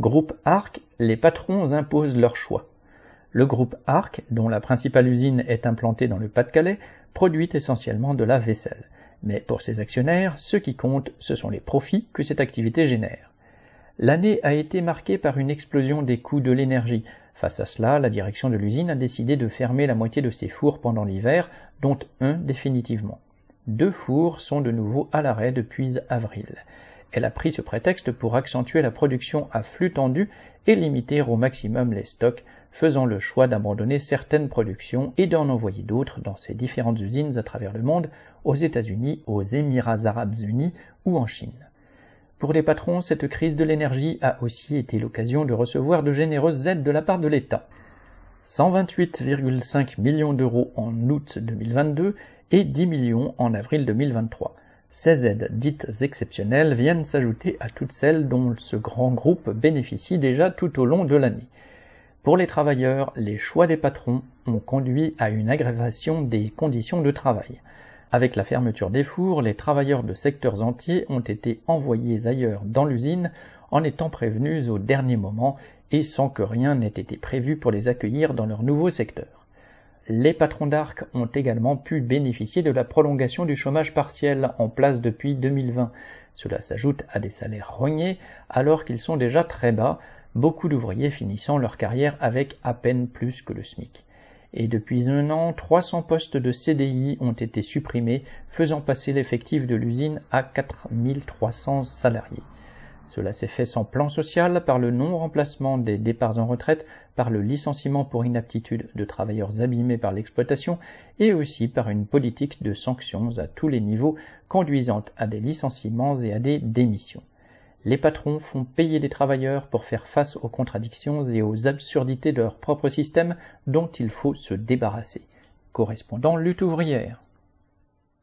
Groupe Arc, les patrons imposent leur choix. Le groupe Arc, dont la principale usine est implantée dans le Pas-de-Calais, produit essentiellement de la vaisselle. Mais pour ses actionnaires, ce qui compte, ce sont les profits que cette activité génère. L'année a été marquée par une explosion des coûts de l'énergie. Face à cela, la direction de l'usine a décidé de fermer la moitié de ses fours pendant l'hiver, dont un définitivement. Deux fours sont de nouveau à l'arrêt depuis avril. Elle a pris ce prétexte pour accentuer la production à flux tendu et limiter au maximum les stocks, faisant le choix d'abandonner certaines productions et d'en envoyer d'autres dans ses différentes usines à travers le monde, aux États-Unis, aux Émirats arabes unis ou en Chine. Pour les patrons, cette crise de l'énergie a aussi été l'occasion de recevoir de généreuses aides de la part de l'État. 128,5 millions d'euros en août 2022 et 10 millions en avril 2023. Ces aides dites exceptionnelles viennent s'ajouter à toutes celles dont ce grand groupe bénéficie déjà tout au long de l'année. Pour les travailleurs, les choix des patrons ont conduit à une aggravation des conditions de travail. Avec la fermeture des fours, les travailleurs de secteurs entiers ont été envoyés ailleurs dans l'usine en étant prévenus au dernier moment et sans que rien n'ait été prévu pour les accueillir dans leur nouveau secteur. Les patrons d'arc ont également pu bénéficier de la prolongation du chômage partiel en place depuis 2020. Cela s'ajoute à des salaires rognés alors qu'ils sont déjà très bas, beaucoup d'ouvriers finissant leur carrière avec à peine plus que le SMIC. Et depuis un an, 300 postes de CDI ont été supprimés, faisant passer l'effectif de l'usine à 4300 salariés. Cela s'est fait sans plan social, par le non-remplacement des départs en retraite, par le licenciement pour inaptitude de travailleurs abîmés par l'exploitation, et aussi par une politique de sanctions à tous les niveaux conduisant à des licenciements et à des démissions. Les patrons font payer les travailleurs pour faire face aux contradictions et aux absurdités de leur propre système dont il faut se débarrasser. Correspondant lutte ouvrière.